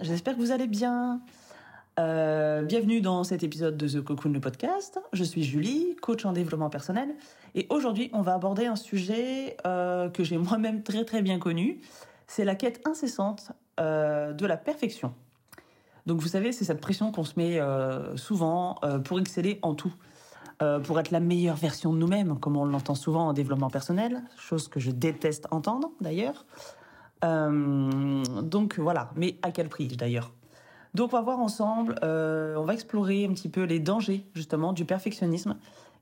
J'espère que vous allez bien. Euh, bienvenue dans cet épisode de The Cocoon, le podcast. Je suis Julie, coach en développement personnel. Et aujourd'hui, on va aborder un sujet euh, que j'ai moi-même très très bien connu. C'est la quête incessante euh, de la perfection. Donc vous savez, c'est cette pression qu'on se met souvent pour exceller en tout. pour être la meilleure version de nous-mêmes, comme on l'entend souvent en développement personnel, chose que je déteste entendre d'ailleurs. Euh, donc voilà, mais à quel prix d'ailleurs? Donc on va voir ensemble, euh, on va explorer un petit peu les dangers justement du perfectionnisme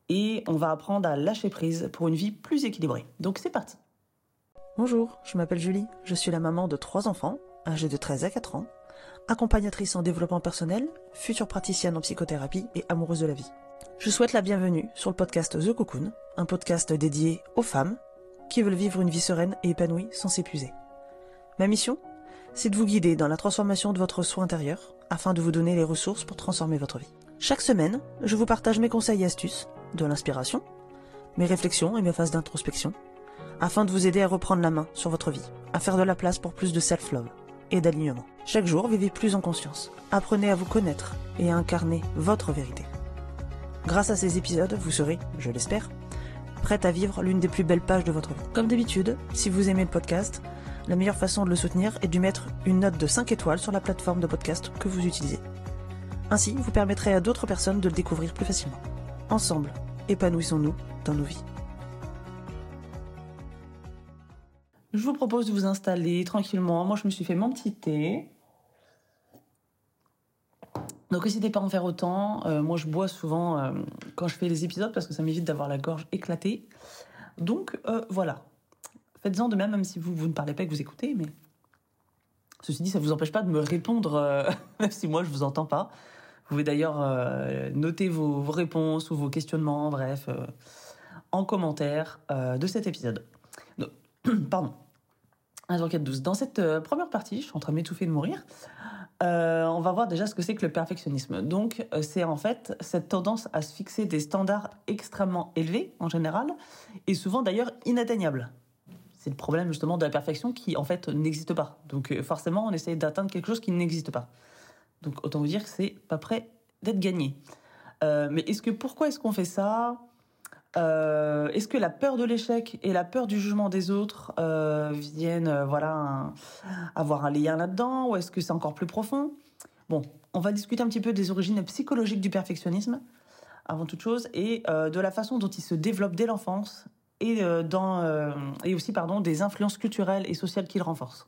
et on va apprendre à lâcher prise pour une vie plus équilibrée. Donc c'est parti Bonjour, je m'appelle Julie, je suis la maman de trois enfants, âgés de 13 à 4 ans, accompagnatrice en développement personnel, future praticienne en psychothérapie et amoureuse de la vie. Je souhaite la bienvenue sur le podcast The Cocoon, un podcast dédié aux femmes qui veulent vivre une vie sereine et épanouie sans s'épuiser. Ma mission C'est de vous guider dans la transformation de votre soi intérieur afin de vous donner les ressources pour transformer votre vie. Chaque semaine, je vous partage mes conseils et astuces, de l'inspiration, mes réflexions et mes phases d'introspection, afin de vous aider à reprendre la main sur votre vie, à faire de la place pour plus de self-love et d'alignement. Chaque jour, vivez plus en conscience. Apprenez à vous connaître et à incarner votre vérité. Grâce à ces épisodes, vous serez, je l'espère, prête à vivre l'une des plus belles pages de votre vie. Comme d'habitude, si vous aimez le podcast, la meilleure façon de le soutenir est de mettre une note de 5 étoiles sur la plateforme de podcast que vous utilisez. Ainsi, vous permettrez à d'autres personnes de le découvrir plus facilement. Ensemble, épanouissons-nous dans nos vies. Je vous propose de vous installer tranquillement. Moi, je me suis fait mon petit thé. Donc n'hésitez pas à en faire autant. Euh, moi, je bois souvent euh, quand je fais les épisodes parce que ça m'évite d'avoir la gorge éclatée. Donc euh, voilà, Faites-en de même, même si vous, vous ne parlez pas et que vous écoutez, mais ceci dit, ça ne vous empêche pas de me répondre, euh, même si moi je ne vous entends pas. Vous pouvez d'ailleurs euh, noter vos, réponses ou vos questionnements, bref, euh, en commentaire de cet épisode. Donc, pardon. 12. Dans cette première partie, je suis en train de m'étouffer de mourir. on va voir déjà ce que c'est que le perfectionnisme. Donc, c'est en fait cette tendance à se fixer des standards extrêmement élevés en général, et souvent d'ailleurs inatteignables c'est le problème justement de la perfection qui en fait n'existe pas. Donc euh, forcément, on essaie d'atteindre quelque chose qui n'existe pas. Donc autant vous dire que c'est pas prêt d'être gagné. Euh, mais est-ce que pourquoi est-ce qu'on fait ça? Euh, Est-ce que la peur de l'échec et la peur du jugement des autres viennent voilà avoir un lien là-dedans ou est-ce que c'est encore plus profond? Bon, on va discuter un petit peu des origines psychologiques du perfectionnisme avant toute chose et de la façon dont il se développe dès l'enfance et, euh, euh, et aussi pardon, des influences culturelles et sociales qu'il renforce.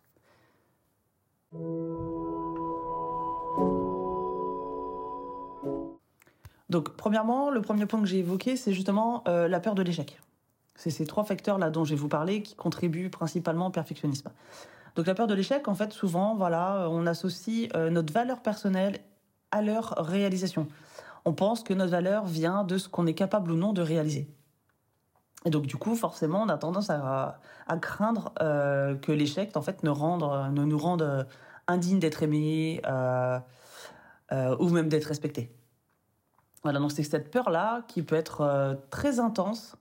Donc, premièrement, le premier point que j'ai évoqué, c'est justement euh, la peur de l'échec. C'est ces trois facteurs-là dont je vais vous parler qui contribuent principalement au perfectionnisme. Donc, la peur de l'échec, en fait, souvent, voilà, on associe notre valeur personnelle à leur réalisation. On pense que notre valeur vient de ce qu'on est capable ou non de réaliser. Et donc du coup, forcément, on a tendance à, craindre euh, que l'échec, en fait, ne, rende, ne nous rende euh, indignes d'être aimés euh, ou même d'être respectés. Voilà, donc c'est cette peur-là qui peut être très intense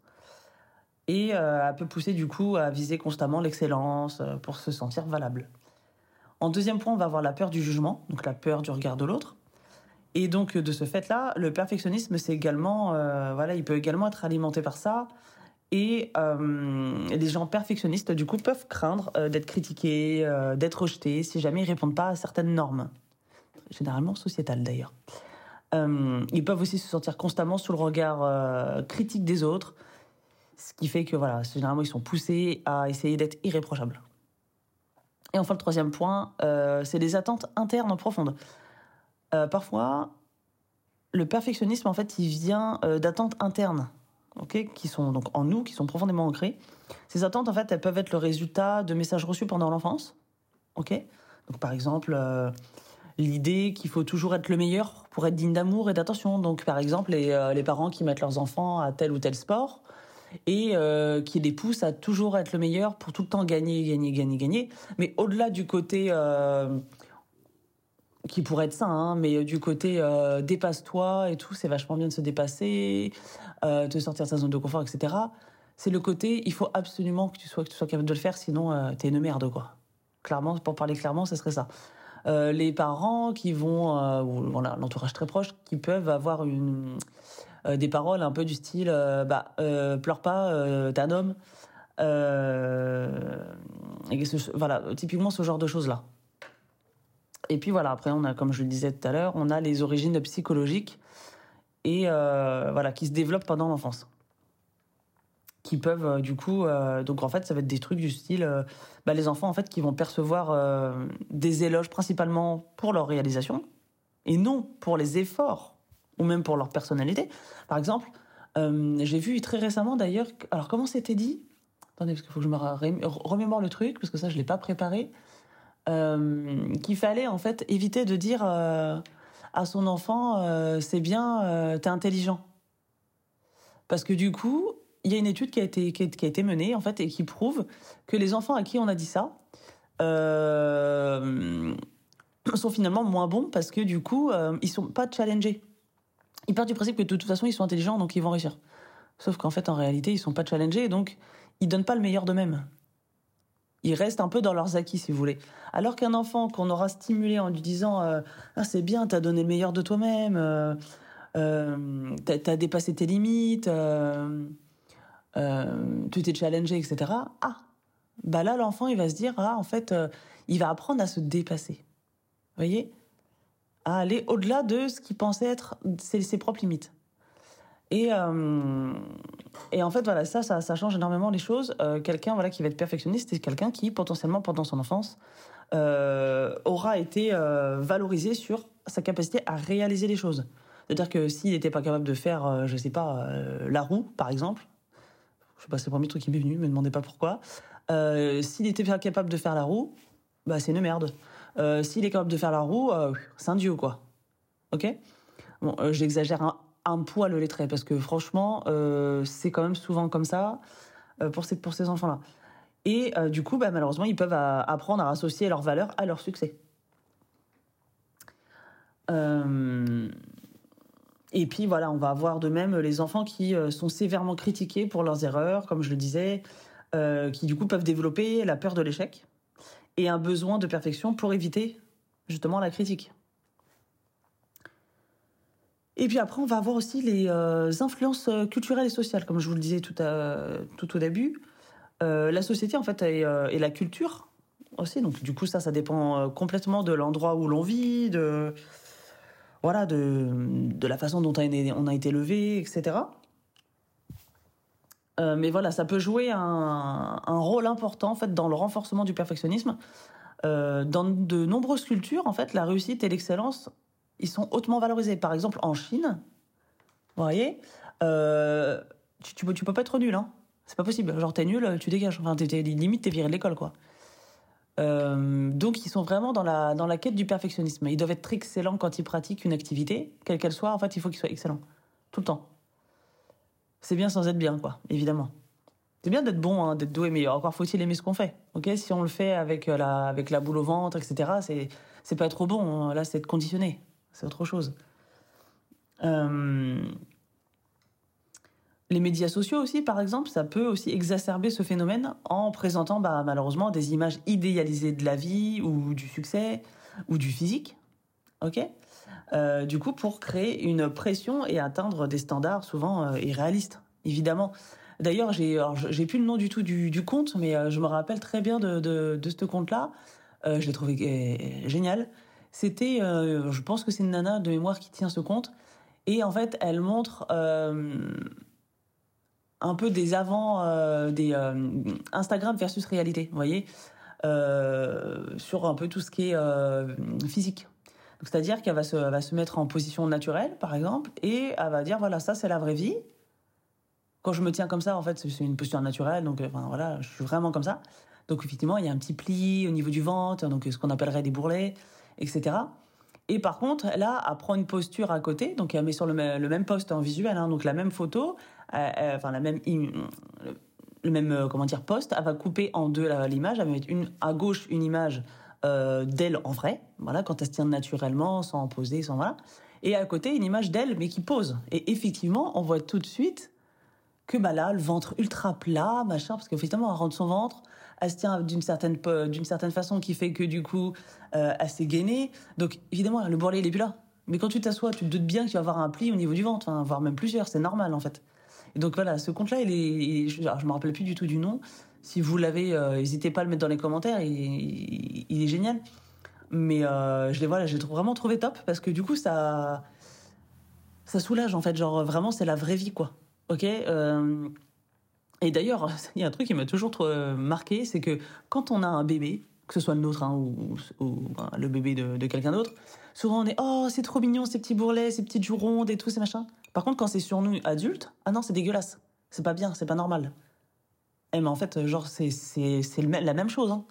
et elle peut pousser du coup à viser constamment l'excellence pour se sentir valable. En deuxième point, on va avoir la peur du jugement, donc la peur du regard de l'autre. Et donc de ce fait-là, le perfectionnisme, c'est également, voilà, il peut également être alimenté par ça. Et euh, les gens perfectionnistes, du coup, peuvent craindre euh, d'être critiqués, euh, d'être rejetés si jamais ils répondent pas à certaines normes, généralement sociétales d'ailleurs. ils peuvent aussi se sentir constamment sous le regard critique des autres, ce qui fait que voilà, généralement ils sont poussés à essayer d'être irréprochables. Et enfin, le troisième point, c'est les attentes internes profondes. parfois, le perfectionnisme, en fait, il vient d'attentes internes qui sont donc en nous, qui sont profondément ancrées. Ces attentes, en fait, elles peuvent être le résultat de messages reçus pendant l'enfance. Ok donc, par exemple, euh, l'idée qu'il faut toujours être le meilleur pour être digne d'amour et d'attention. Donc, par exemple, les, euh, parents qui mettent leurs enfants à tel ou tel sport et euh, qui les poussent à toujours être le meilleur pour tout le temps gagner, gagner, gagner, gagner. Mais au-delà du côté qui pourrait être ça, hein, mais du côté euh, dépasse-toi et tout, c'est vachement bien de se dépasser, euh, de sortir de sa zone de confort, etc. C'est le côté, il faut absolument que tu sois, que tu sois capable de le faire, sinon euh, t'es une merde, quoi. Clairement, pour parler clairement, ce serait ça. Euh, les parents qui vont, euh, ou l'entourage très proche, qui peuvent avoir une, euh, des paroles un peu du style, bah, pleure pas, t'es un homme. voilà, typiquement ce genre de choses-là. Et puis voilà, après, on a, comme je le disais tout à l'heure, on a les origines psychologiques et voilà, qui se développent pendant l'enfance. Qui peuvent euh, du coup euh, donc en fait ça va être des trucs du style euh, bah, les enfants en fait qui vont percevoir des éloges principalement pour leur réalisation et non pour les efforts ou même pour leur personnalité. Par exemple j'ai vu très récemment d'ailleurs alors comment c'était dit? Attendez parce qu'il faut que je me remémore le truc parce que ça je l'ai pas préparé qu'il fallait en fait éviter de dire à son enfant c'est bien t'es intelligent parce que du coup il y a une étude qui a été qui a, été menée en fait et qui prouve que les enfants à qui on a dit ça euh, sont finalement moins bons parce que du coup euh, ils sont pas challengés. Ils partent du principe que de toute façon ils sont intelligents donc ils vont réussir. Sauf qu'en fait en réalité ils sont pas challengés donc ils donnent pas le meilleur d'eux-mêmes. Ils restent un peu dans leurs acquis si vous voulez. Alors qu'un enfant qu'on aura stimulé en lui disant euh, ah c'est bien t'as donné le meilleur de toi-même, euh, euh t'as as dépassé tes limites euh, tu t'es challengé, etc. Ah, bah là, l'enfant, il va se dire, ah, en fait, euh, il va apprendre à se dépasser. Voyez? À aller au-delà de ce qu'il pensait être ses, propres limites. Et, euh, et en fait, voilà, ça, ça, change énormément les choses. Euh, quelqu'un voilà, qui va être perfectionniste, c'est quelqu'un qui, potentiellement, pendant son enfance, euh, aura été valorisé sur sa capacité à réaliser les choses. C'est-à-dire que s'il n'était pas capable de faire, je sais pas, la roue, par exemple, je sais pas, c'est le premier truc qui m'est venu, me demandez pas pourquoi. S'il était capable de faire la roue, bah c'est une merde. S'il est capable de faire la roue, c'est un dieu quoi. Ok? Bon, j'exagère un, un poil les traits parce que franchement, c'est quand même souvent comme ça pour ces pour ces enfants-là. Et du coup, bah, malheureusement, ils peuvent apprendre à associer leurs valeurs à leur succès. Euh, et puis voilà, on va avoir de même les enfants qui euh, sont sévèrement critiqués pour leurs erreurs, comme je le disais, euh, qui du coup peuvent développer la peur de l'échec et un besoin de perfection pour éviter justement la critique. Et puis après, on va avoir aussi les euh, influences culturelles et sociales, comme je vous le disais tout, tout au début. la société, en fait, et, la culture aussi. Donc, du coup, ça, ça dépend complètement de l'endroit où l'on vit, de, voilà, de, de la façon dont on a été levé, etc. Euh, mais voilà, ça peut jouer un, un, rôle important en fait dans le renforcement du perfectionnisme. Euh, dans de nombreuses cultures, en fait, la réussite et l'excellence, ils sont hautement valorisés. Par exemple, en Chine, vous voyez, euh, tu, peux pas être nul, hein. C'est pas possible. Genre, t'es nul, tu dégages. Enfin, t'es, t'es, limite, t'es viré de l'école, quoi. Euh, donc, ils sont vraiment dans la, dans la quête du perfectionnisme. Ils doivent être excellents quand ils pratiquent une activité, quelle qu'elle soit. En fait, il faut qu'ils soient excellents. Tout le temps. C'est bien sans être bien, quoi, évidemment. C'est bien d'être bon, hein, d'être doué, mais encore faut-il aimer ce qu'on fait. Ok, si on le fait avec la, avec la boule au ventre, etc., c'est, c'est pas trop bon. Hein. Là, c'est être conditionné. C'est autre chose. Euh, les médias sociaux aussi, par exemple, ça peut aussi exacerber ce phénomène en présentant bah, malheureusement des images idéalisées de la vie ou du succès ou du physique. Ok? Euh, Du coup, pour créer une pression et atteindre des standards souvent euh, irréalistes, évidemment. D'ailleurs, j'ai j'ai plus le nom du tout du, compte, mais je me rappelle très bien de, de, ce compte-là. Je l'ai trouvé génial. C'était, je pense que c'est une nana de mémoire qui tient ce compte. Et en fait, elle montre un peu des avant, euh, des euh, Instagram versus réalité, vous voyez, euh, sur un peu tout ce qui est euh, physique. C'est-à-dire qu'elle va se, va se mettre en position naturelle, par exemple, et elle va dire voilà, ça c'est la vraie vie. Quand je me tiens comme ça, en fait, c'est une posture naturelle, donc enfin, voilà, je suis vraiment comme ça. Donc effectivement, il y a un petit pli au niveau du ventre, donc ce qu'on appellerait des bourrelets, etc. Et par contre, là, elle prend une posture à côté, donc elle met sur le, même poste en visuel, hein, donc la même photo, euh, euh, enfin la même, le même euh, comment dire poste, elle va couper en deux l'image, elle va mettre une à gauche une image d'elle en vrai, voilà, quand elle se tient naturellement, sans poser, sans voilà, et à côté une image d'elle mais qui pose. Et effectivement, on voit tout de suite que bah là, le ventre ultra plat, machin, parce qu'effectivement, elle rentre son ventre, elle se tient d'une certaine, d'une certaine façon qui fait que du coup, euh, elle s'est gainée. Donc évidemment, le bourrelet, il est plus là. Mais quand tu t'assois, tu te doutes bien qu'il va y avoir un pli au niveau du ventre, voire même plusieurs, c'est normal en fait. Et donc voilà, ce compte-là, il est, je, ne me rappelle plus du tout du nom. Si vous l'avez, euh, n'hésitez pas à le mettre dans les commentaires, il, est génial. Mais euh, je l'ai voilà, j'ai vraiment trouvé top parce que du coup, ça, ça soulage en fait. Genre vraiment, c'est la vraie vie quoi. Ok. Euh, et d'ailleurs, il y a un truc qui m'a toujours euh, marqué, c'est que quand on a un bébé, que ce soit le nôtre hein, ou, le bébé de, quelqu'un d'autre, souvent on est oh c'est trop mignon ces petits bourrelets, ces petites joues rondes et tout ces machins. Par contre, quand c'est sur nous adultes, ah non c'est dégueulasse, c'est pas bien, c'est pas normal. Eh mais en fait, genre c'est c'est la même chose. Hein.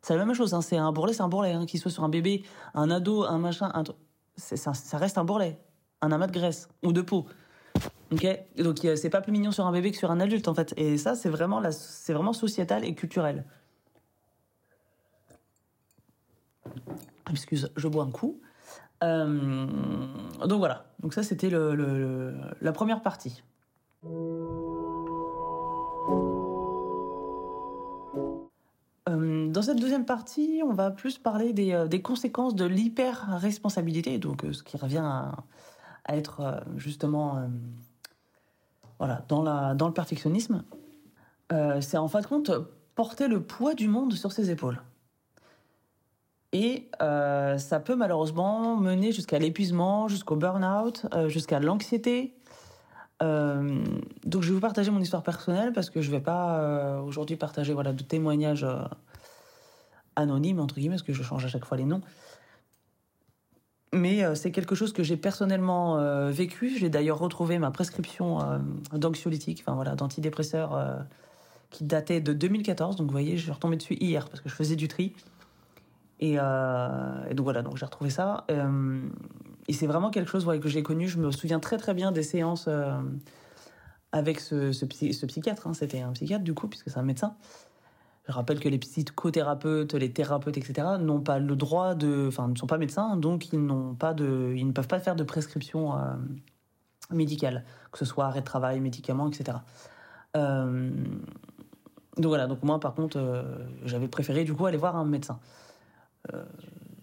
C'est la même chose. Hein. C'est un bourrelet, c'est un bourrelet, hein. qu'il soit sur un bébé, un ado, un machin, un... Ça, ça reste un bourrelet, un amas de graisse ou de peau. Donc c'est pas plus mignon sur un bébé que sur un adulte en fait. Et ça, c'est vraiment, la, c'est vraiment sociétal et culturel. Excuse, je bois un coup. Euh, donc voilà, donc ça c'était la première partie. Euh, dans cette deuxième partie, on va plus parler des, euh, conséquences de l'hyper-responsabilité, donc ce qui revient à, à être justement voilà, dans, la, dans le perfectionnisme, euh, c'est en fin de compte porter le poids du monde sur ses épaules. Et euh, ça peut malheureusement mener jusqu'à l'épuisement, jusqu'au burn-out, euh, jusqu'à l'anxiété. donc je vais vous partager mon histoire personnelle parce que je ne vais pas aujourd'hui partager voilà, de témoignages anonymes, entre guillemets, parce que je change à chaque fois les noms. Mais euh, c'est quelque chose que j'ai personnellement euh, vécu. J'ai d'ailleurs retrouvé ma prescription euh, d'anxiolytique, enfin voilà, d'antidépresseur qui datait de 2014. Donc vous voyez, je suis retombée dessus hier parce que je faisais du tri. Et, donc voilà, donc j'ai retrouvé ça. et c'est vraiment quelque chose que j'ai connu. Je me souviens très très bien des séances avec ce, ce, psychiatre. Hein. C'était un psychiatre du coup, puisque c'est un médecin. Je rappelle que les psychothérapeutes, les thérapeutes, etc., n'ont pas le droit de, enfin, ne sont pas médecins, donc ils n'ont pas de, ils ne peuvent pas faire de prescription euh, médicale, que ce soit arrêt de travail, médicaments, etc. Euh, donc voilà. Donc moi, par contre, euh, j'avais préféré du coup aller voir un médecin.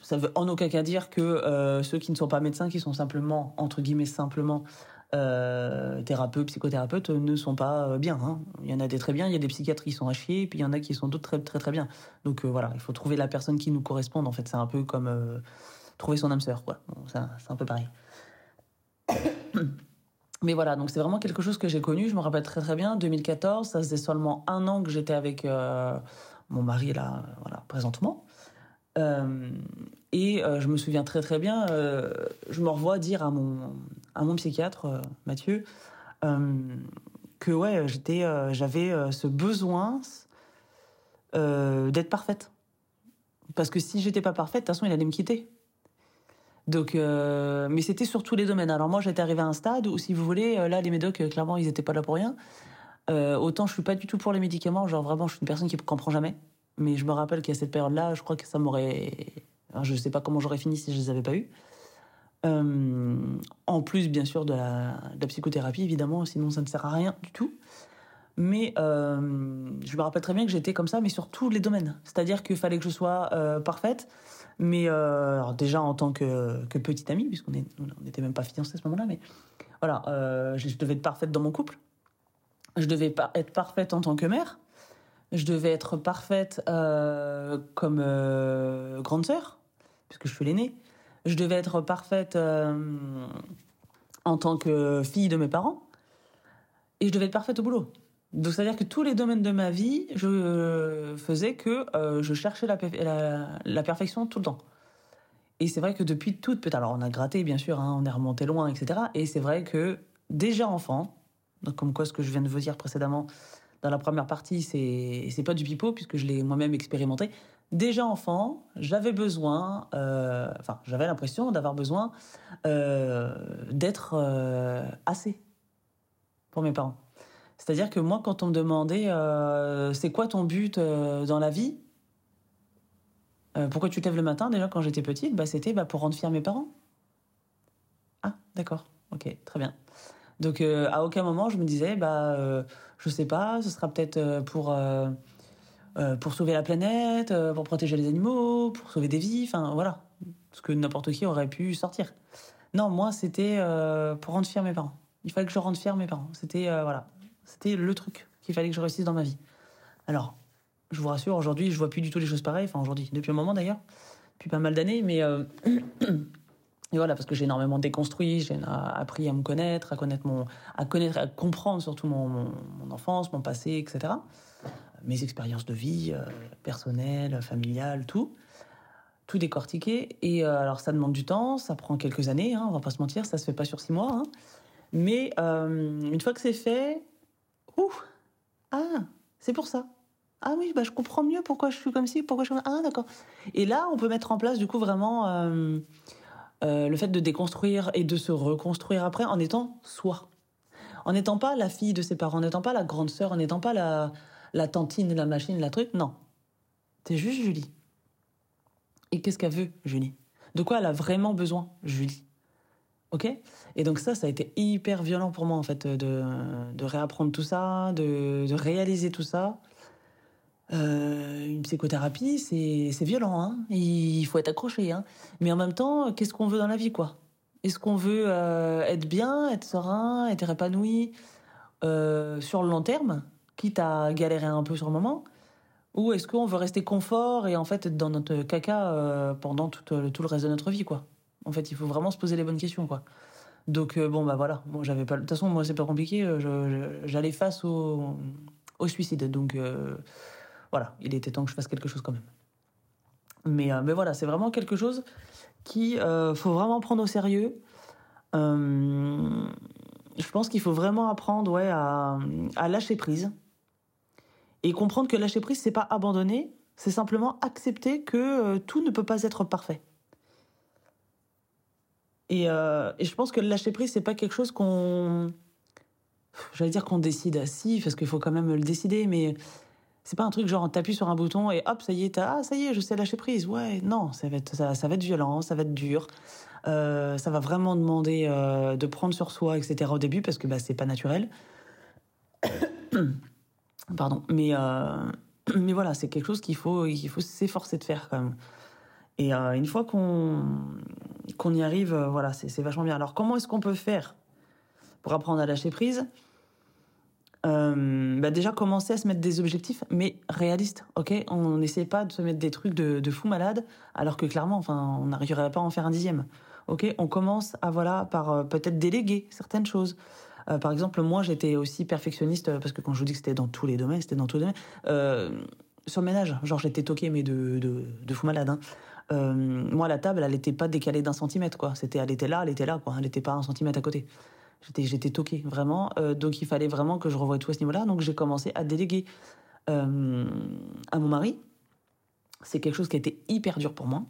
ça veut en aucun cas dire que ceux qui ne sont pas médecins, qui sont simplement entre guillemets simplement euh, thérapeutes, psychothérapeutes ne sont pas euh, bien. Hein. Il y en a des très bien, il y a des psychiatres qui sont à chier, puis il y en a qui sont d'autres très très très bien. Donc euh, voilà, il faut trouver la personne qui nous corresponde. En fait, c'est un peu comme trouver son âme sœur, quoi. c'est un peu pareil. Mais voilà, donc c'est vraiment quelque chose que j'ai connu. Je me rappelle très très bien. 2014, ça faisait seulement un an que j'étais avec mon mari là, voilà, présentement. Et euh, je me souviens très très bien, euh, je me revois dire à mon, à mon psychiatre, euh, Mathieu, que ouais, j'étais, j'avais ce besoin d'être parfaite. Parce que si j'étais pas parfaite, de toute façon, il allait me quitter. Donc, mais c'était sur tous les domaines. Alors moi, j'étais arrivée à un stade où, si vous voulez, là, les médocs, clairement, ils étaient pas là pour rien. autant je suis pas du tout pour les médicaments, genre vraiment, je suis une personne qui comprend jamais. Mais je me rappelle qu'à cette période-là, je crois que ça m'aurait je ne sais pas comment j'aurais fini si je les avais pas eus. Euh, en plus, bien sûr, de la, psychothérapie, évidemment, sinon ça ne sert à rien du tout. Mais euh, je me rappelle très bien que j'étais comme ça, mais sur tous les domaines. C'est-à-dire qu'il fallait que je sois euh, parfaite, mais déjà en tant que, petite amie, puisqu'on n'était même pas fiancés à ce moment-là, mais voilà, je devais être parfaite dans mon couple. Je devais être parfaite en tant que mère. Je devais être parfaite comme grande sœur puisque je suis l'aînée. Je devais être parfaite euh, en tant que fille de mes parents. Et je devais être parfaite au boulot. Donc, c'est-à-dire que tous les domaines de ma vie, je faisais que euh, je cherchais la, la, perfection tout le temps. Et c'est vrai que depuis toute petite, alors on a gratté bien sûr, hein, on est remonté loin, etc. Et c'est vrai que déjà enfant, donc comme quoi ce que je viens de vous dire précédemment dans la première partie, c'est c'est pas du pipeau puisque je l'ai moi-même expérimenté déjà enfant, j'avais besoin, euh, enfin, j'avais l'impression d'avoir besoin euh, d'être euh, assez pour mes parents. C'est-à-dire que moi, quand on me demandait c'est quoi ton but dans la vie, pourquoi tu t'aimes le matin, déjà quand j'étais petite, bah, c'était bah, pour rendre fier mes parents. Ah, d'accord, ok, très bien. Donc à aucun moment je me disais, bah, je sais pas, ce sera peut-être pour euh, pour sauver la planète, euh, pour protéger les animaux, pour sauver des vies, enfin voilà, ce que n'importe qui aurait pu sortir. Non, moi c'était euh, pour rendre fier mes parents. Il fallait que je rende fier mes parents. C'était voilà, c'était le truc qu'il fallait que je réussisse dans ma vie. Alors, je vous rassure, aujourd'hui, je vois plus du tout les choses pareilles. Enfin, aujourd'hui, depuis un moment d'ailleurs, depuis pas mal d'années, mais voilà, parce que j'ai énormément déconstruit, j'ai appris à me connaître, à connaître mon, à connaître, à comprendre surtout mon enfance, mon passé, etc mes expériences de vie, euh, personnelles, familiales, tout. Tout décortiquer. Et euh, alors, ça demande du temps, ça prend quelques années, hein, on va pas se mentir, ça se fait pas sur six mois. Hein. Mais euh, une fois que c'est fait, ouh, ah, c'est pour ça. Ah oui, bah, je comprends mieux pourquoi je suis comme ci, pourquoi je suis Ah, d'accord. Et là, on peut mettre en place, du coup, vraiment le fait de déconstruire et de se reconstruire après en étant soi. En n'étant pas la fille de ses parents, en n'étant pas la grande sœur, en n'étant pas la, la tantine, la machine, la truc. Non. C'est juste Julie. Et qu'est-ce qu'elle veut, Julie? De quoi elle a vraiment besoin, Julie? Ok? Et donc ça, ça a été hyper violent pour moi, en fait, de, de réapprendre tout ça, de, de réaliser tout ça. Euh, une psychothérapie, c'est violent, hein il faut être accroché. Hein Mais en même temps, qu'est-ce qu'on veut dans la vie, quoi? Est-ce qu'on veut euh, être bien, être serein, être épanoui? Euh, sur le long terme quitte à galérer un peu sur le moment Ou est-ce qu'on veut rester confort et en fait être dans notre caca euh, pendant tout, tout, le reste de notre vie, quoi En fait, il faut vraiment se poser les bonnes questions, quoi. Donc, euh, bon, bah voilà. Bon, j'avais pas... De toute façon, moi, c'est pas compliqué. Euh, j'allais face au, suicide. Donc, voilà. Il était temps que je fasse quelque chose quand même. Mais, mais voilà, c'est vraiment quelque chose qui faut vraiment prendre au sérieux. je pense qu'il faut vraiment apprendre ouais, à lâcher prise et comprendre que lâcher prise, c'est pas abandonner, c'est simplement accepter que euh, tout ne peut pas être parfait. Et, euh, et je pense que lâcher prise, c'est pas quelque chose qu'on. J'allais dire qu'on décide. Si, parce qu'il faut quand même le décider, mais c'est pas un truc genre t'appuies sur un bouton et hop, ça y est, ah, ça y est, je sais lâcher prise. Ouais, non, ça va être, ça, va être violent, ça va être dur. Euh, ça va vraiment demander de prendre sur soi, etc. au début, parce que bah, c'est pas naturel. Pardon. Mais, euh, mais voilà, c'est quelque chose qu'il faut, faut s'efforcer de faire quand même. Et euh, une fois qu'on qu'on y arrive, euh, voilà, c'est vachement bien. Alors, comment est-ce qu'on peut faire pour apprendre à lâcher prise? Bah déjà commencer à se mettre des objectifs, mais réalistes, ok? On n'essaie pas de se mettre des trucs de, de fou malade, alors que clairement, enfin, on n'arriverait pas à en faire un dixième. Ok? On commence à voilà par peut-être déléguer certaines choses. Euh, par exemple, moi, j'étais aussi perfectionniste euh, parce que quand je vous dis que c'était dans tous les domaines, c'était dans tous les domaines. Euh, sur le ménage, genre j'étais toqué mais de, de, fou malade. Hein. Moi, la table, elle n'était pas décalée d'un centimètre, quoi. C'était, elle était là, elle était là, quoi. Elle n'était pas un centimètre à côté. J'étais, j'étais toqué, vraiment. Donc, il fallait vraiment que je revoie tout à ce niveau-là. Donc, j'ai commencé à déléguer à mon mari. C'est quelque chose qui a été hyper dur pour moi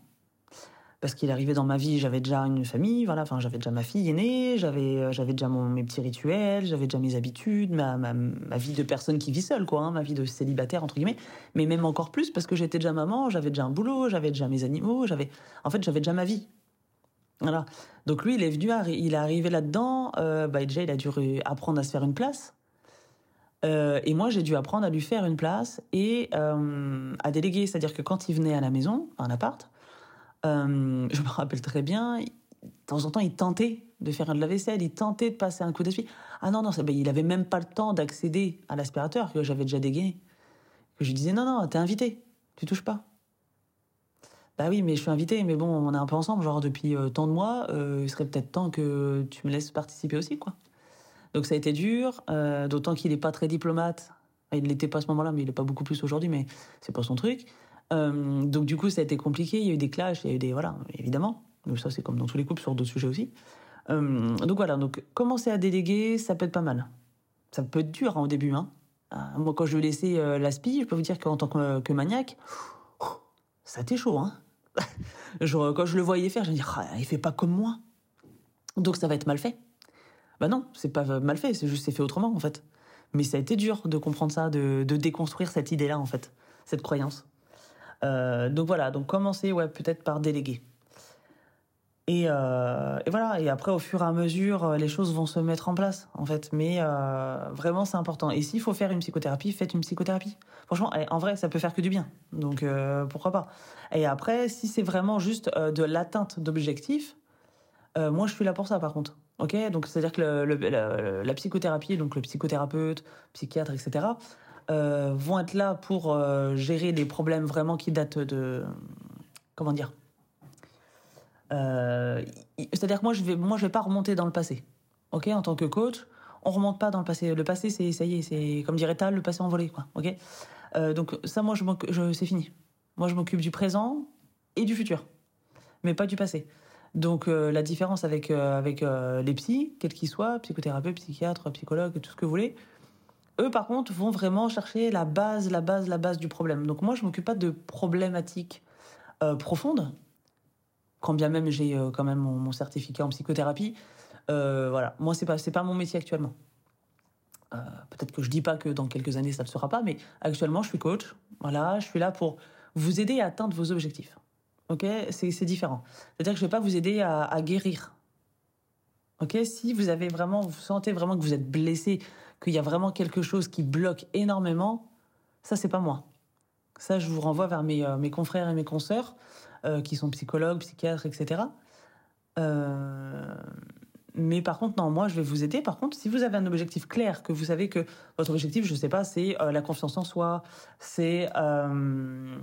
parce qu'il arrivait dans ma vie, j'avais déjà une famille, voilà, enfin j'avais déjà ma fille aînée, j'avais euh, j'avais déjà mon, mes petits rituels, j'avais déjà mes habitudes, ma, vie de personne qui vit seule, quoi, hein, ma vie de célibataire entre guillemets, mais même encore plus parce que j'étais déjà maman, j'avais déjà un boulot, j'avais déjà mes animaux, j'avais, en fait j'avais déjà ma vie. Voilà. Donc lui, il est venu, il est arrivé là-dedans. Euh, bah déjà, il a dû apprendre à se faire une place. Euh, et moi, j'ai dû apprendre à lui faire une place et à déléguer. C'est-à-dire que quand il venait à la maison, à un appart, euh, je me rappelle très bien, de temps en temps, il tentait de faire de la vaisselle, il tentait de passer un coup d'esprit. Ah non, non, ben, il avait même pas le temps d'accéder à l'aspirateur que j'avais déjà dégainé. Je lui disais, non, non, t'es invité, tu touches pas. Bah oui, mais je suis invité, mais bon, on est un peu ensemble, genre depuis euh, tant de mois, euh, il serait peut-être temps que tu me laisses participer aussi, quoi. Donc ça a été dur, d'autant qu'il est pas très diplomate. il l'était pas à ce moment-là, mais il est pas beaucoup plus aujourd'hui, mais c'est pas son truc. Euh, donc du coup, ça a été compliqué. Il y a eu des clashs, il y a eu des voilà, évidemment. Donc ça, c'est comme dans tous les couples sur d'autres sujets aussi. Euh, donc voilà, donc commencer à déléguer, ça peut être pas mal. Ça peut être dur hein, au début. Hein. Euh, moi, quand je laissais euh, l'aspi, je peux vous dire qu'en tant que, que maniaque, ça été chaud. Hein. Genre, quand je le voyais faire, je me disais, ah, il fait pas comme moi. Donc ça va être mal fait. Bah non, c'est pas mal fait, c'est juste c'est fait autrement en fait. Mais ça a été dur de comprendre ça, de déconstruire cette idée-là en fait, cette croyance. Euh, donc voilà, donc commencer ouais, peut-être par déléguer. Et, euh, et, voilà. Et après, au fur et à mesure, euh, les choses vont se mettre en place, en fait. Mais vraiment, c'est important. Et s'il faut faire une psychothérapie, faites une psychothérapie. Franchement, en vrai, ça peut faire que du bien. Donc, pourquoi pas. Et après, si c'est vraiment juste de l'atteinte d'objectifs, moi, je suis là pour ça, par contre. Ok, donc c'est-à-dire que la, la, psychothérapie, donc le psychothérapeute, psychiatre, etc., vont être là pour gérer les problèmes vraiment qui datent de comment dire euh, C'est-à-dire que moi, je vais, vais pas remonter dans le passé. Ok, en tant que coach, on remonte pas dans le passé. Le passé, c'est ça y est, c'est comme dirait Tal, le passé envolé, quoi. Ok. Euh, donc ça, moi, je, je c'est fini. Moi, je m'occupe du présent et du futur, mais pas du passé. Donc euh, la différence avec euh, avec euh, les psys, quels qu'ils soient, psychothérapeutes, psychiatres, psychologues, tout ce que vous voulez, eux par contre vont vraiment chercher la base, la base, la base du problème. Donc moi je m'occupe pas de problématiques euh, profondes, quand bien même j'ai euh, quand même mon, certificat en psychothérapie. Euh, voilà, moi c'est pas c'est pas mon métier actuellement. Peut-être que je dis pas que dans quelques années ça ne sera pas, mais actuellement je suis coach. Voilà, je suis là pour vous aider à atteindre vos objectifs. Ok, c'est différent. C'est-à-dire que je vais pas vous aider à, à guérir. Ok, si vous avez vraiment, vous sentez vraiment que vous êtes blessé, qu'il y a vraiment quelque chose qui bloque énormément, ça c'est pas moi. Ça, je vous renvoie vers mes, euh, mes confrères et mes consoeurs euh, qui sont psychologues, psychiatres, etc. Euh, mais par contre, non, moi, je vais vous aider. Par contre, si vous avez un objectif clair, que vous savez que votre objectif, je sais pas, c'est la confiance en soi, c'est, euh,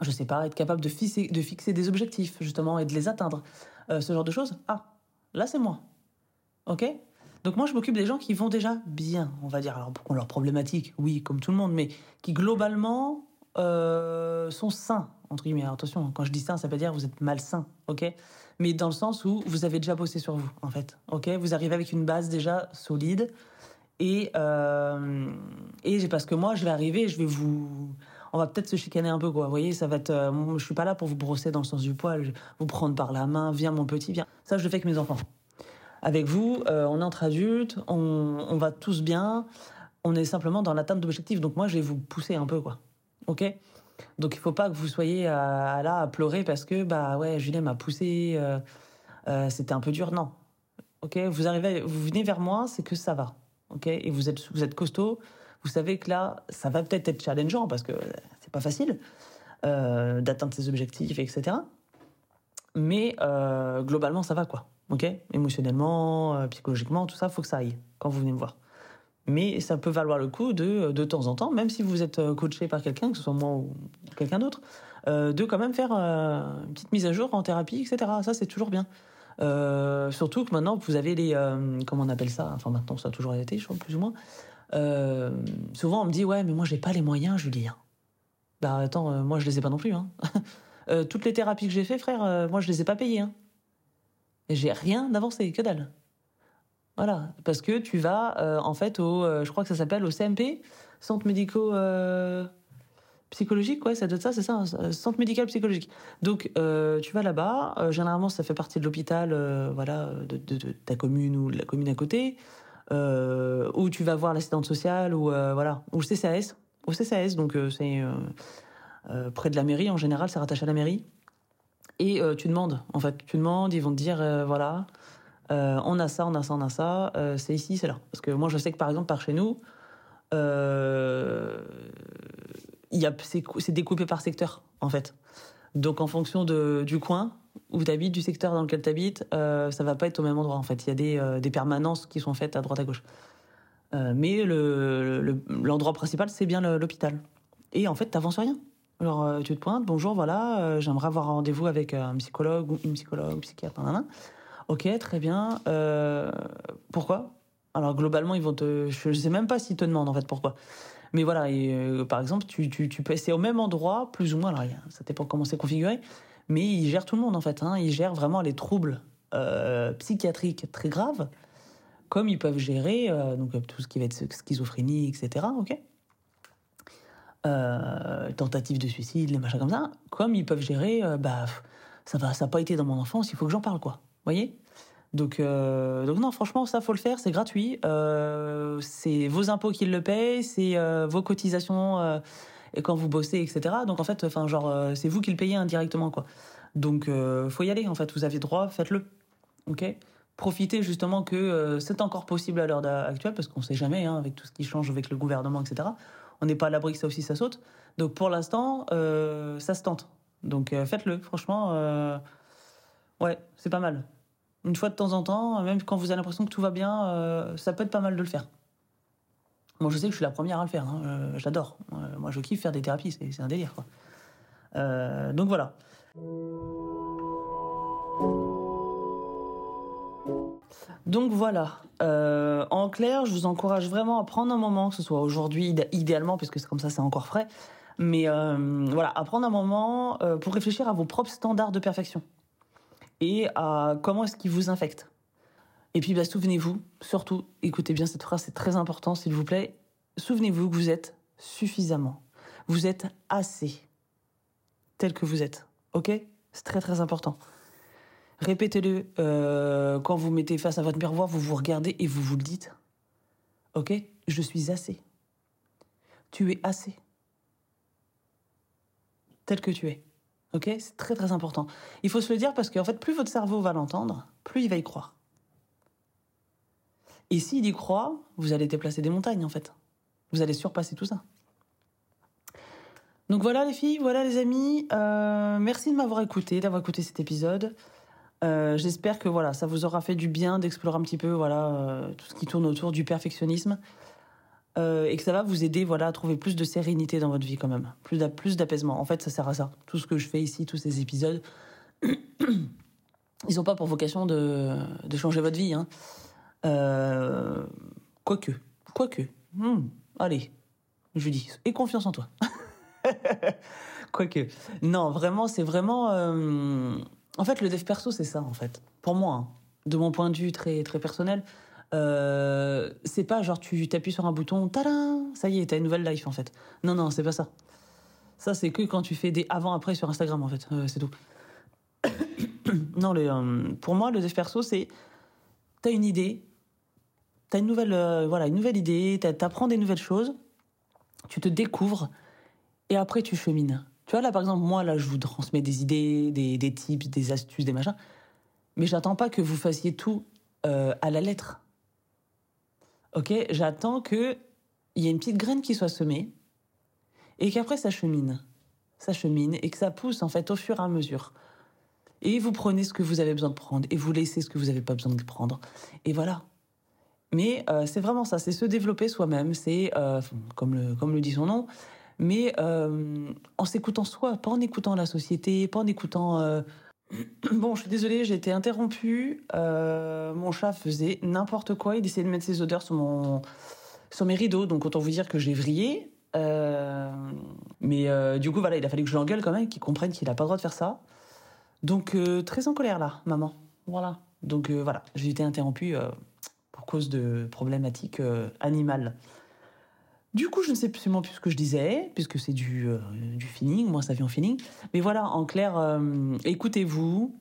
je sais pas, être capable de fixer, de fixer des objectifs, justement, et de les atteindre, ce genre de choses. Ah, là, c'est moi. Ok? Donc moi, je m'occupe des gens qui vont déjà bien, on va dire. Alors, pour leurs problématiques, oui, comme tout le monde, mais qui globalement euh, sont sains, entre guillemets. Alors, attention, quand je dis sain, ça veut dire vous êtes malsain, ok? Mais dans le sens où vous avez déjà bossé sur vous, en fait, ok? Vous arrivez avec une base déjà solide. Et, euh, et parce que moi, je vais arriver, je vais vous... On va peut-être se chicaner un peu, quoi. Vous voyez, ça va être... Euh, je suis pas là pour vous brosser dans le sens du poil, vous prendre par la main, viens mon petit, viens. Ça, je le fais avec mes enfants. Avec vous, euh, on est entre adultes, on, va tous bien, on est simplement dans l'atteinte d'objectifs. Donc moi, je vais vous pousser un peu, quoi. Ok? Donc il faut pas que vous soyez à, là à pleurer parce que bah ouais, Julien m'a poussé, euh, euh, c'était un peu dur. Non. Ok? Vous arrivez, vous venez vers moi, c'est que ça va. Ok? Et vous êtes vous êtes costaud. Vous savez que là, ça va peut-être être challengeant parce que c'est pas facile euh, d'atteindre ses objectifs, etc. Mais euh, globalement, ça va quoi. Ok? Émotionnellement, euh, psychologiquement, tout ça, faut que ça aille quand vous venez me voir. Mais ça peut valoir le coup de, de temps en temps, même si vous êtes euh, coaché par quelqu'un, que ce soit moi ou quelqu'un d'autre, euh, de quand même faire une petite mise à jour en thérapie, etc. Ça, c'est toujours bien. Surtout que maintenant, vous avez les... Comment on appelle ça? Enfin, maintenant, ça a toujours été, je crois, plus ou moins. Souvent, on me dit, ouais, mais moi, j'ai pas les moyens, Julien. Bah, attends, moi, je les ai pas non plus. Hein. toutes les thérapies que j'ai fait, frère, moi, je les ai pas payées. Hein. Et j'ai rien d'avancé, que dalle. Voilà, parce que tu vas euh, en fait au, euh, je crois que ça s'appelle au CMP, centre médico euh, psychologique, ouais, ça doit être ça, c'est ça, hein, centre médical psychologique. Donc euh, tu vas là-bas, généralement ça fait partie de l'hôpital, voilà, de, de, de, ta commune ou de la commune à côté, où tu vas voir l'assistante sociale ou voilà, ou le CCAS, au CCAS, donc c'est près de la mairie en général, c'est rattaché à la mairie. Et tu demandes, en fait, tu demandes, ils vont te dire, voilà. Euh, on a ça, on a ça, on a ça, euh, c'est ici, c'est là. Parce que moi, je sais que par exemple, par chez nous, euh, c'est découpé par secteur, en fait. Donc, en fonction de, du coin où tu habites, du secteur dans lequel tu habites, euh, ça va pas être au même endroit, en fait. Il y a des, euh, des permanences qui sont faites à droite à gauche. Euh, mais l'endroit le, principal, c'est bien l'hôpital. Et en fait, t'avances rien. Alors, tu te pointes, bonjour, voilà, j'aimerais avoir un rendez-vous avec un psychologue ou une psychologue, psychiatre, nan, nan. Ok, très bien. Euh, pourquoi? Alors globalement, ils vont te. Je sais même pas s'ils te demandent en fait pourquoi. Mais voilà, euh, par exemple, tu, tu, peux. C'est au même endroit, plus ou moins. Alors, ça dépend comment c'est configuré. Mais ils gèrent tout le monde en fait. Hein. Ils gèrent vraiment les troubles euh, psychiatriques très graves, comme ils peuvent gérer euh, donc tout ce qui va être schizophrénie, etc. Ok? Euh, tentative de suicide, les machins comme ça, comme ils peuvent gérer, euh, bah ça va, ça n'a pas été dans mon enfance, il faut que j'en parle quoi voyez? Donc, euh, donc non, franchement, ça faut le faire, c'est gratuit. Euh, c'est vos impôts qui le payent, c'est vos cotisations et quand vous bossez, etc. Donc en fait, enfin genre, c'est vous qui le payez indirectement, quoi. Donc, faut y aller, en fait. Vous avez droit, faites-le. OK? Profitez justement que euh, c'est encore possible à l'heure actuelle, parce qu'on ne sait jamais, hein, avec tout ce qui change avec le gouvernement, etc. On n'est pas à l'abri que ça aussi, ça saute. Donc, pour l'instant, euh, ça se tente. Donc, euh, faites-le. Franchement, ouais, c'est pas mal. Une fois de temps en temps, même quand vous avez l'impression que tout va bien, ça peut être pas mal de le faire. Moi, je sais que je suis la première à le faire. hein. J'adore. Moi, je kiffe faire des thérapies. C'est un délire, quoi. Donc voilà. Donc voilà. Euh, en clair, je vous encourage vraiment à prendre un moment, que ce soit aujourd'hui, idé- idéalement, puisque c'est comme ça, c'est encore frais. Mais euh, voilà, à prendre un moment euh, pour réfléchir à vos propres standards de perfection et à comment est-ce qu'ils vous infectent. Et puis, bah, souvenez-vous, surtout, écoutez bien cette phrase, c'est très important, s'il vous plaît. Souvenez-vous que vous êtes suffisamment. Vous êtes assez tel que vous êtes. Ok? C'est très très important. Répétez-le euh, quand vous mettez face à votre miroir, vous vous regardez et vous vous le dites. Ok? Je suis assez. Tu es assez. Tel que tu es. Ok? C'est très très important. Il faut se le dire parce qu'en fait, plus votre cerveau va l'entendre, plus il va y croire. Et s'il y croit, vous allez déplacer des montagnes en fait. Vous allez surpasser tout ça. Donc voilà les filles, voilà les amis. Euh, merci de m'avoir écouté, d'avoir écouté cet épisode. Euh, J'espère que voilà, ça vous aura fait du bien d'explorer un petit peu voilà euh, tout ce qui tourne autour du perfectionnisme Euh, et que ça va vous aider voilà à trouver plus de sérénité dans votre vie quand même, plus d'a- plus d'apaisement. En fait, ça sert à ça. Tout ce que je fais ici, tous ces épisodes, ils n'ont pas pour vocation de, changer votre vie. Hein. Quoique, quoique. Hmm, allez, je dis, aie confiance en toi. Quoique. Non, vraiment, c'est vraiment. En fait, le dev perso, c'est ça, en fait. Pour moi, hein. de mon point de vue très, très personnel, euh, c'est pas genre tu t'appuies sur un bouton, tadam, ça y est, t'as une nouvelle life, en fait. Non, non, c'est pas ça. Ça, c'est que quand tu fais des avant-après sur Instagram, en fait. Euh, c'est tout. non, le, euh, pour moi, le dev perso, c'est. T'as une idée, t'as une nouvelle, voilà, une nouvelle idée, t'apprends des nouvelles choses, tu te découvres et après tu chemines. Tu vois, là par exemple, moi, là, je vous transmets des idées, des, des tips, des astuces, des machins, mais j'attends pas que vous fassiez tout euh, à la lettre. Ok? J'attends que il y ait une petite graine qui soit semée et qu'après ça chemine. Ça chemine et que ça pousse en fait au fur et à mesure. Et vous prenez ce que vous avez besoin de prendre et vous laissez ce que vous n'avez pas besoin de prendre. Et voilà. Mais euh, c'est vraiment ça, c'est se développer soi-même, c'est, euh, comme, le, comme le dit son nom, mais euh, en s'écoutant soi, pas en écoutant la société, pas en écoutant... euh, Bon, je suis désolée, j'ai été interrompue. euh, mon chat faisait n'importe quoi, il essayait de mettre ses odeurs sur, mon, sur mes rideaux, donc autant vous dire que j'ai vrillé. Mais du coup, voilà, il a fallu que je l'engueule quand même, qu'il comprenne qu'il n'a pas le droit de faire ça. Donc, très en colère là, maman. Voilà. Donc, voilà, j'ai été interrompue pour cause de problématiques animales. Du coup, je ne sais absolument plus ce que je disais, puisque c'est du, euh, du feeling, moi ça vient en feeling. Mais voilà, en clair, euh, écoutez-vous,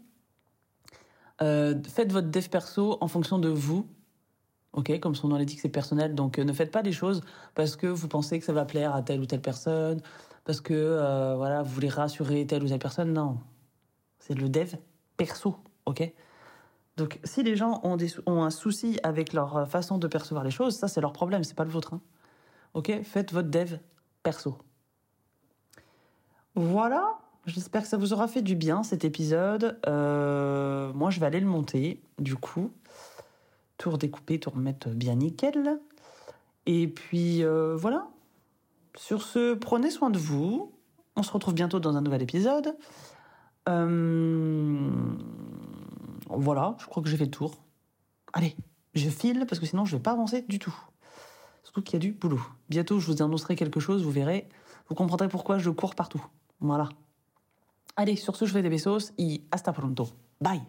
euh, faites votre dev perso en fonction de vous. Ok, comme son nom l'indique, c'est personnel, donc ne faites pas des choses parce que vous pensez que ça va plaire à telle ou telle personne, parce que voilà, vous voulez rassurer telle ou telle personne. Non, c'est le dev perso, ok? Donc si les gens ont, des, ont un souci avec leur façon de percevoir les choses, ça c'est leur problème, c'est pas le vôtre. hein. Ok Faites votre dev perso. Voilà, j'espère que ça vous aura fait du bien cet épisode. Euh, moi je vais aller le monter, du coup. Tout redécouper, tout remettre bien nickel. Et puis euh, voilà. Sur ce, prenez soin de vous. On se retrouve bientôt dans un nouvel épisode. Euh, Voilà, je crois que j'ai fait le tour. Allez, je file parce que sinon je vais pas avancer du tout. Qu'il y a du boulot. Bientôt, je vous annoncerai quelque chose, vous verrez. Vous comprendrez pourquoi je cours partout. Voilà. Allez, sur ce, je fais des besos et hasta pronto. Bye